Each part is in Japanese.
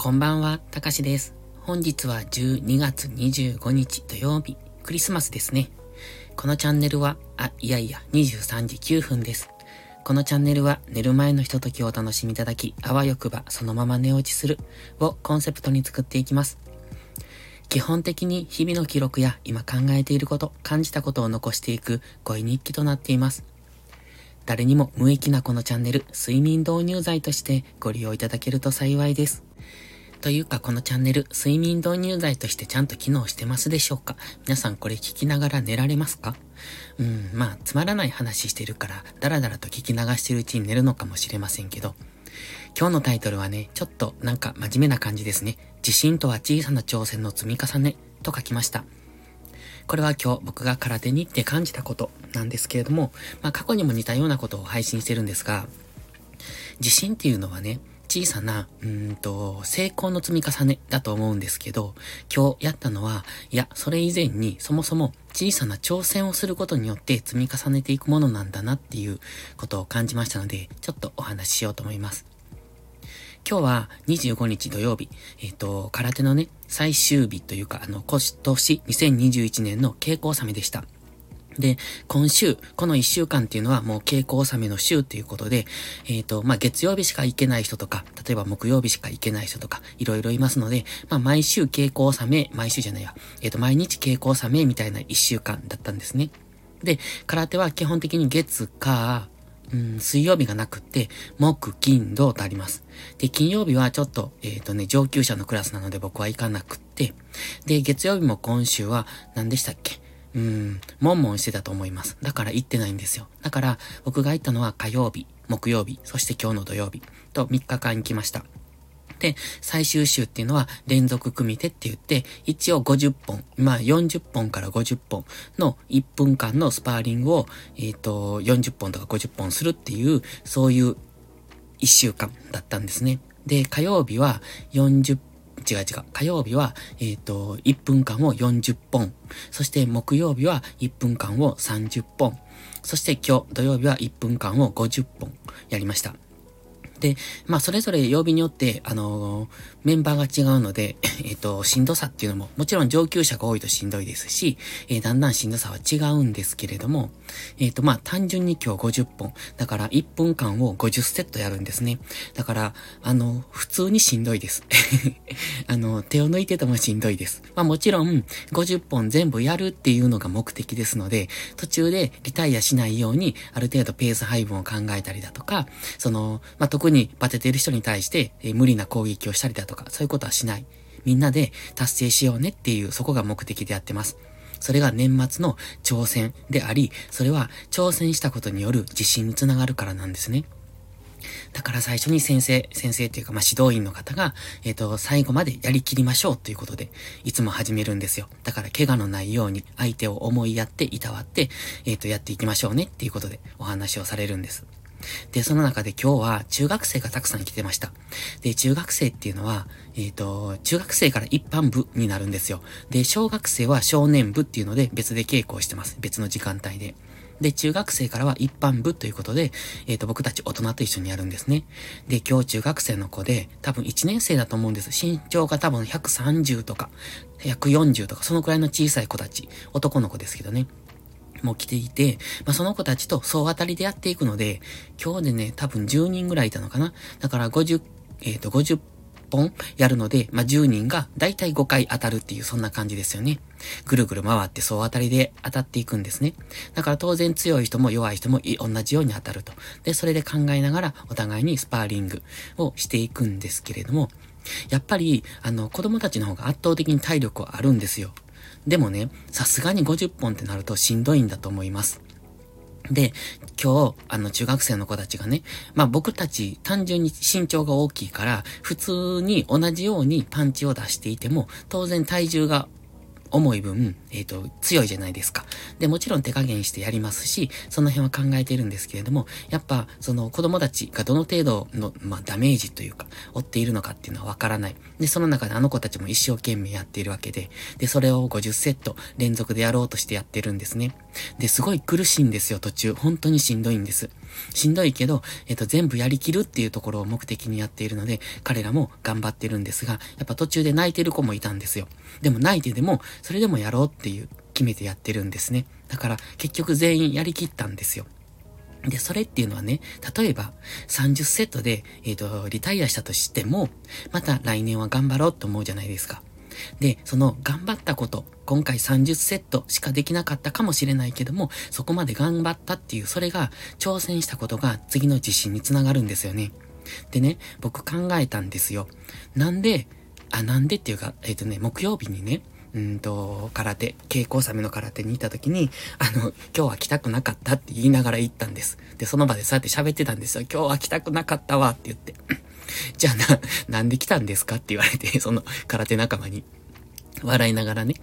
こんばんは、たかしです。本日は12月25日土曜日、クリスマスですね。このチャンネルは、あ、いやいや、23時9分です。このチャンネルは寝る前のひとときをお楽しみいただき、あわよくばそのまま寝落ちするをコンセプトに作っていきます。基本的に日々の記録や今考えていること、感じたことを残していく恋日記となっています。誰にも無益なこのチャンネル、睡眠導入剤としてご利用いただけると幸いです。というかこのチャンネル、睡眠導入剤としてちゃんと機能してますでしょうか？皆さんこれ聞きながら寝られますか？うん、まあ、つまらない話してるから、だらだらと聞き流してるうちに寝るのかもしれませんけど、今日のタイトルはね、ちょっとなんか真面目な感じですね。自信とは小さな挑戦の積み重ねと書きました。これは今日僕が空手に行って感じたことなんですけれども、まあ過去にも似たようなことを配信してるんですが、自信っていうのはね、小さな、うんと、成功の積み重ねだと思うんですけど、今日やったのは、いや、それ以前にそもそも小さな挑戦をすることによって積み重ねていくものなんだなっていうことを感じましたので、ちょっとお話ししようと思います。今日は25日土曜日、えっ、ー、と、空手のね、最終日というか、あの、今年2021年の稽古納めでした。で、今週、この一週間っていうのはもう稽古納めの週っていうことで、えっ、ー、と、まあ、月曜日しか行けない人とか、例えば木曜日しか行けない人とか、いろいろいますので、まあ、毎週稽古納め、毎週じゃないや、えっ、ー、と、毎日稽古納めみたいな一週間だったんですね。で、空手は基本的に月、火、うん、水曜日がなくって、木、金、土とあります。で、金曜日はちょっと、えっ、ー、とね、上級者のクラスなので僕は行かなくって、で、月曜日も今週は何でしたっけ？うん、もんもんしてたと思います。だから行ってないんですよ。だから、僕が行ったのは火曜日、木曜日、そして今日の土曜日と3日間行きました。で、最終週っていうのは連続組手って言って、一応50本、まあ40本から50本の1分間のスパーリングを、えっ、ー、と、40本とか50本するっていう、そういう1週間だったんですね。で、火曜日は40違う違う。火曜日は、えっ、ー、と、1分間を40本。そして木曜日は1分間を30本。そして今日土曜日は1分間を50本やりました。で、まあ、それぞれ曜日によって、あのー、メンバーが違うので、えっ、と、しんどさっていうのも、もちろん上級者が多いとしんどいですし、えー、だんだんしんどさは違うんですけれども、えっ、と、まあ、単純に今日50本。だから1分間を50セットやるんですね。だから、あの、普通にしんどいです。あの、手を抜いててもしんどいです。まあ、もちろん、50本全部やるっていうのが目的ですので、途中でリタイアしないように、ある程度ペース配分を考えたりだとか、その、まあ、特特にバテてる人に対して、えー、無理な攻撃をしたりだとか、そういうことはしない。みんなで達成しようねっていう、そこが目的でやってます。それが年末の挑戦であり、それは挑戦したことによる自信につながるからなんですね。だから最初に先生、先生っていうか、まあ、指導員の方が、えっ、ー、と、最後までやりきりましょうということで、いつも始めるんですよ。だから、怪我のないように、相手を思いやって、いたわって、えっ、ー、と、やっていきましょうねっていうことで、お話をされるんです。で、その中で今日は中学生がたくさん来てました。で、中学生っていうのは、えっ、ー、と、中学生から一般部になるんですよ。で、小学生は少年部っていうので別で稽古をしてます。別の時間帯で。で、中学生からは一般部ということで、えっ、ー、と、僕たち大人と一緒にやるんですね。で、今日中学生の子で、多分1年生だと思うんです。身長が多分130とか、140とか、そのくらいの小さい子たち。男の子ですけどね。も来ていて、まあ、その子たちと総当たりでやっていくので、今日でね、多分10人ぐらいいたのかなだから50、えっ、ー、と、50本やるので、まあ、10人がだいたい5回当たるっていう、そんな感じですよね。ぐるぐる回って総当たりで当たっていくんですね。だから当然強い人も弱い人も同じように当たると。で、それで考えながらお互いにスパーリングをしていくんですけれども、やっぱり、あの、子供たちの方が圧倒的に体力はあるんですよ。でもね、さすがに50本ってなるとしんどいんだと思います。で、今日、あの、中学生の子たちがね、まあ僕たち単純に身長が大きいから、普通に同じようにパンチを出していても、当然体重が重い分、えっ、ー、と、強いじゃないですか。で、もちろん手加減してやりますし、その辺は考えてるんですけれども、やっぱ、その子供たちがどの程度の、まあ、ダメージというか、負っているのかっていうのはわからない。で、その中であの子たちも一生懸命やっているわけで、で、それを50セット連続でやろうとしてやってるんですね。で、すごい苦しいんですよ、途中。本当にしんどいんです。しんどいけど、えっ、と、全部やりきるっていうところを目的にやっているので、彼らも頑張ってるんですが、やっぱ途中で泣いてる子もいたんですよ。でも泣いてでも、それでもやろうっていう、決めてやってるんですね。だから、結局全員やりきったんですよ。で、それっていうのはね、例えば30セットで、えっ、ー、と、リタイアしたとしても、また来年は頑張ろうと思うじゃないですか。で、その頑張ったこと、今回30セットしかできなかったかもしれないけども、そこまで頑張ったっていう、それが挑戦したことが次の自信につながるんですよね。でね、僕考えたんですよ。なんで、あ、なんでっていうか、えっ、ー、とね、木曜日にね、うんと、空手、稽古納めの空手に行った時に、あの、今日は来たくなかったって言いながら行ったんです。で、その場でそうやって喋ってたんですよ。今日は来たくなかったわって言って。じゃあな、なんで来たんですかって言われて、その空手仲間に。笑いながらね。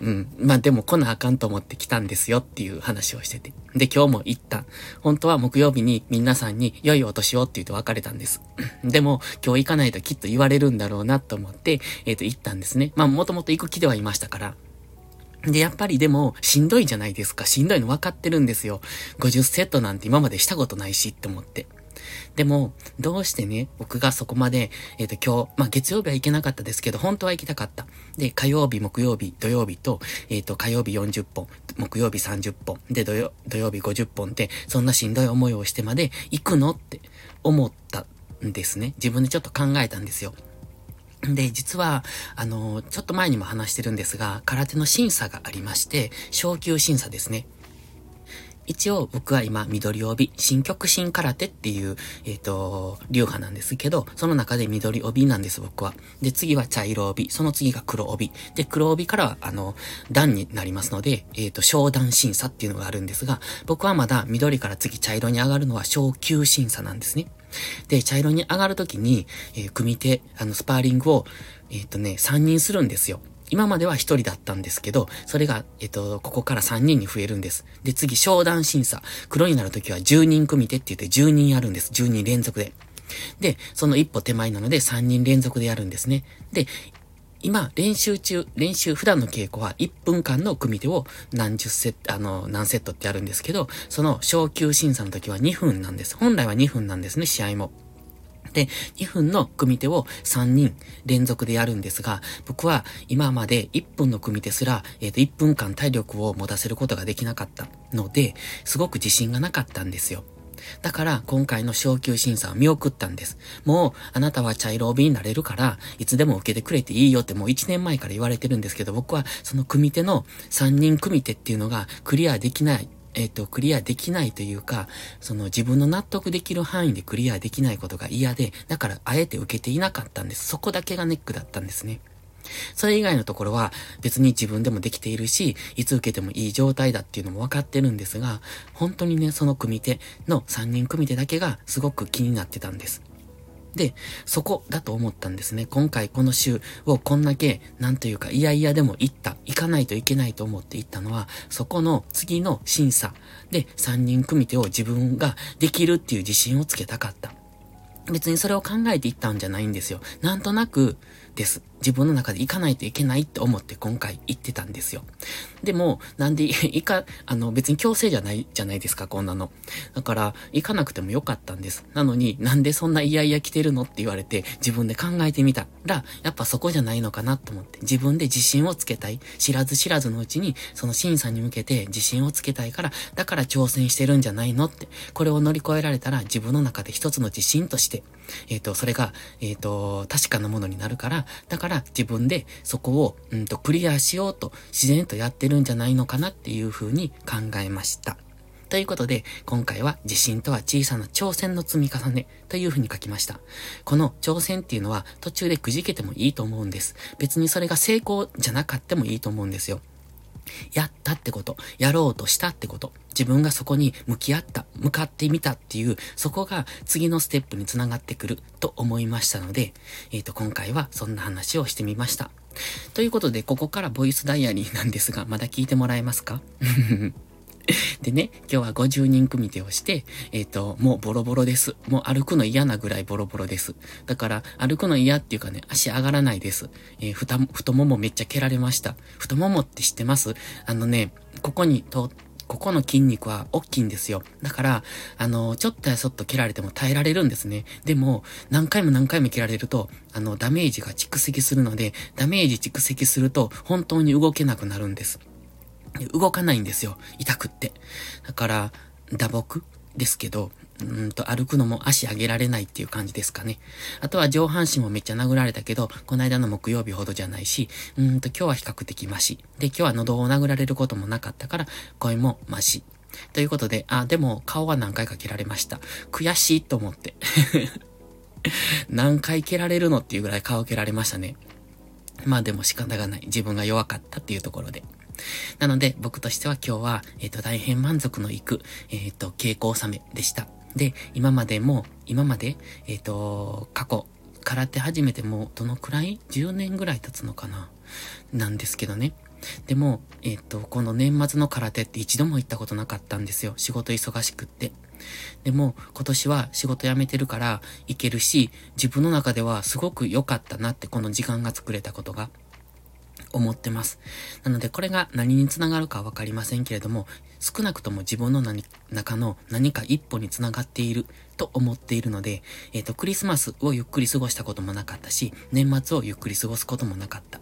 うん。まあでも来なあかんと思って来たんですよっていう話をしてて。で、今日も行った。本当は木曜日に皆さんに良いお年をって言って別れたんです。でも、今日行かないときっと言われるんだろうなと思って、えっ、ー、と、行ったんですね。まあもともと行く気ではいましたから。で、やっぱりでも、しんどいじゃないですか。しんどいの分かってるんですよ。50セットなんて今までしたことないしって思って。でも、どうしてね、僕がそこまで、えっ、ー、と、今日、まあ、月曜日は行けなかったですけど、本当は行きたかった。で、火曜日、木曜日、土曜日と、えっ、ー、と、火曜日40本、木曜日30本、で、土曜土曜日50本って、そんなしんどい思いをしてまで行くのって思ったんですね。自分でちょっと考えたんですよ。で、実は、あの、ちょっと前にも話してるんですが、空手の審査がありまして、昇級審査ですね。一応僕は今緑帯、新極新空手っていう、えっ、ー、と、流派なんですけど、その中で緑帯なんです僕は。で、次は茶色帯、その次が黒帯。で、黒帯からは、あの、段になりますので、えっ、ー、と、小段審査っていうのがあるんですが、僕はまだ緑から次茶色に上がるのは小級審査なんですね。で、茶色に上がるときに、えー、組手、あの、スパーリングを、えっ、とね、3人するんですよ。今までは一人だったんですけど、それが、えっと、ここから三人に増えるんです。で、次、商談審査。黒になるときは10人組手って言って10人やるんです。10人連続で。で、その一歩手前なので3人連続でやるんですね。で、今、練習中、練習、普段の稽古は1分間の組手を何十セット、あの、何セットってやるんですけど、その昇級審査の時は2分なんです。本来は2分なんですね、試合も。で、2分の組手を3人連続でやるんですが、僕は今まで1分の組手すら、えっ、ー、と、1分間体力を持たせることができなかったので、すごく自信がなかったんですよ。だから今回の昇級審査は見送ったんです。もうあなたは茶色帯になれるから、いつでも受けてくれていいよってもう1年前から言われてるんですけど、僕はその組手の3人組手っていうのがクリアできないえっ、ー、と、クリアできないというか、その自分の納得できる範囲でクリアできないことが嫌で、だからあえて受けていなかったんです。そこだけがネックだったんですね。それ以外のところは別に自分でもできているし、いつ受けてもいい状態だっていうのも分かってるんですが、本当にね、その組手の3人組手だけがすごく気になってたんです。で、そこだと思ったんですね。今回この週をこんだけ、なんというか、いやいやでも行った、行かないといけないと思って行ったのは、そこの次の審査で3人組手を自分ができるっていう自信をつけたかった。別にそれを考えていったんじゃないんですよ。なんとなくです。自分の中で行かないといけないって思って今回行ってたんですよ。でも、なんで、行か、あの、別に強制じゃないじゃないですか、こんなの。だから、行かなくてもよかったんです。なのに、なんでそんな嫌々来てるのって言われて、自分で考えてみたら、やっぱそこじゃないのかなと思って、自分で自信をつけたい。知らず知らずのうちに、その審査に向けて自信をつけたいから、だから挑戦してるんじゃないのって、これを乗り越えられたら、自分の中で一つの自信として、えっ、ー、と、それが、えっ、ー、と、確かなものになるから、だから自分でそこを、うんと、クリアしようと自然とやってるんじゃないのかなっていうふうに考えました。ということで、今回は自信とは小さな挑戦の積み重ねというふうに書きました。この挑戦っていうのは途中でくじけてもいいと思うんです。別にそれが成功じゃなかってもいいと思うんですよ。やったってこと、やろうとしたってこと、自分がそこに向き合った、向かってみたっていう、そこが次のステップにつながってくると思いましたので、えっ、ー、と、今回はそんな話をしてみました。ということで、ここからボイスダイアリーなんですが、まだ聞いてもらえますか？でね、今日は50人組手をして、えっ、ー、と、もうボロボロです。もう歩くの嫌なぐらいボロボロです。だから、歩くの嫌っていうかね、足上がらないです。えー、太、太ももめっちゃ蹴られました。太ももって知ってます？あのね、ここにと、ここの筋肉は大きいんですよ。だから、あの、ちょっとやそっと蹴られても耐えられるんですね。でも、何回も何回も蹴られると、あの、ダメージが蓄積するので、ダメージ蓄積すると、本当に動けなくなるんです。動かないんですよ。痛くって。だから、打撲ですけど、うんと歩くのも足上げられないっていう感じですかね。あとは上半身もめっちゃ殴られたけど、この間の木曜日ほどじゃないし、うんと今日は比較的マシ。で、今日は喉を殴られることもなかったから、声もマシ。ということで、あ、でも顔は何回か蹴られました。悔しいと思って。何回蹴られるのっていうぐらい顔蹴られましたね。まあでも仕方がない。自分が弱かったっていうところで。なので、僕としては今日は、えっ、ー、と、大変満足のいく、えっ、ー、と、傾向納めでした。で、今までも、今まで、えっ、ー、と、過去、空手始めてもどのくらい ?10 年ぐらい経つのかな？なんですけどね。でも、えっ、と、この年末の空手って一度も行ったことなかったんですよ。仕事忙しくって。でも、今年は仕事辞めてるから行けるし、自分の中ではすごく良かったなって、この時間が作れたことが。思ってます。なので、これが何につながるかわかりませんけれども、少なくとも自分の何中の何か一歩につながっていると思っているので、えっ、ー、と、クリスマスをゆっくり過ごしたこともなかったし、年末をゆっくり過ごすこともなかった。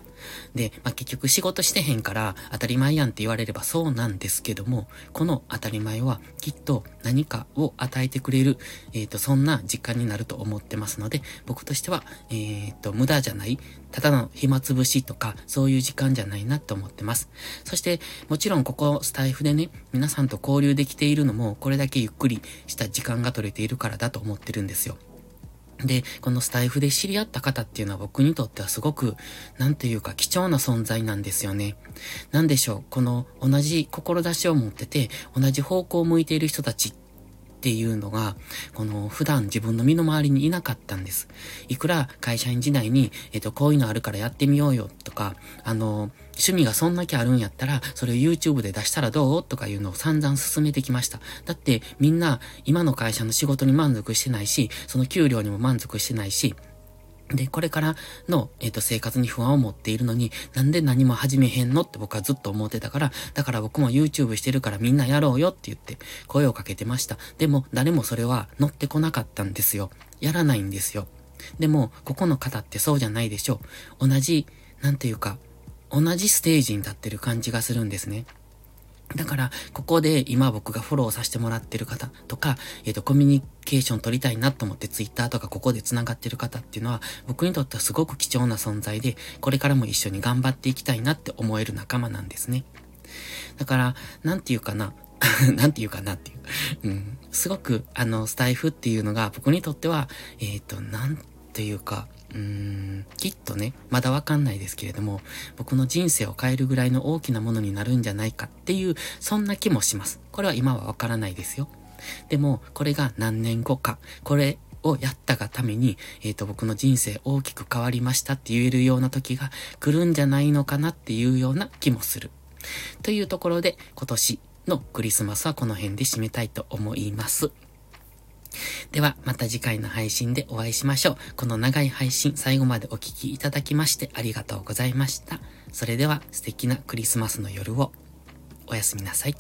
で、まあ、結局仕事してへんから当たり前やんって言われればそうなんですけども、この当たり前はきっと何かを与えてくれる、えっ、ー、と、そんな実感になると思ってますので、僕としては、えっ、ー、と、無駄じゃない、ただの暇つぶしとか、そういう時間じゃないなって思ってます。そして、もちろんここスタイフでね、皆さんと交流できているのも、これだけゆっくりした時間が取れているからだと思ってるんですよ。で、このスタイフで知り合った方っていうのは僕にとってはすごく、なんていうか貴重な存在なんですよね。なんでしょう、この同じ志を持ってて、同じ方向を向いている人たちっっていうのが、この普段自分の身の回りにいなかったんです。いくら会社員時代に、えっ、と、こういうのあるからやってみようよとか、あの、趣味がそんだけあるんやったら、それを YouTube で出したらどうとかいうのを散々進めてきました。だってみんな今の会社の仕事に満足してないし、その給料にも満足してないし、で、これからの、えっ、ー、と、生活に不安を持っているのに、なんで何も始めへんの？って僕はずっと思ってたから、だから僕も YouTube してるからみんなやろうよって言って声をかけてました。でも、誰もそれは乗ってこなかったんですよ。やらないんですよ。でも、ここの方ってそうじゃないでしょう。同じ、なんていうか、同じステージに立ってる感じがするんですね。だから、ここで今僕がフォローさせてもらってる方とか、えっ、ー、と、コミュニケーション取りたいなと思ってツイッターとかここで繋がってる方っていうのは、僕にとってはすごく貴重な存在で、これからも一緒に頑張っていきたいなって思える仲間なんですね。だから、なんていうかな、なんていうかなっていう。うん。すごく、あの、スタイフっていうのが僕にとっては、えっ、ー、と、なんていうか、うーん、きっとね、まだわかんないですけれども、僕の人生を変えるぐらいの大きなものになるんじゃないかっていう、そんな気もします。これは今はわからないですよ。でも、これが何年後か、これをやったがために、えっ、ー、と、僕の人生大きく変わりましたって言えるような時が来るんじゃないのかなっていうような気もする。というところで、今年のクリスマスはこの辺で締めたいと思います。では、また次回の配信でお会いしましょう。この長い配信、最後までお聴きいただきましてありがとうございました。それでは、素敵なクリスマスの夜を、おやすみなさい。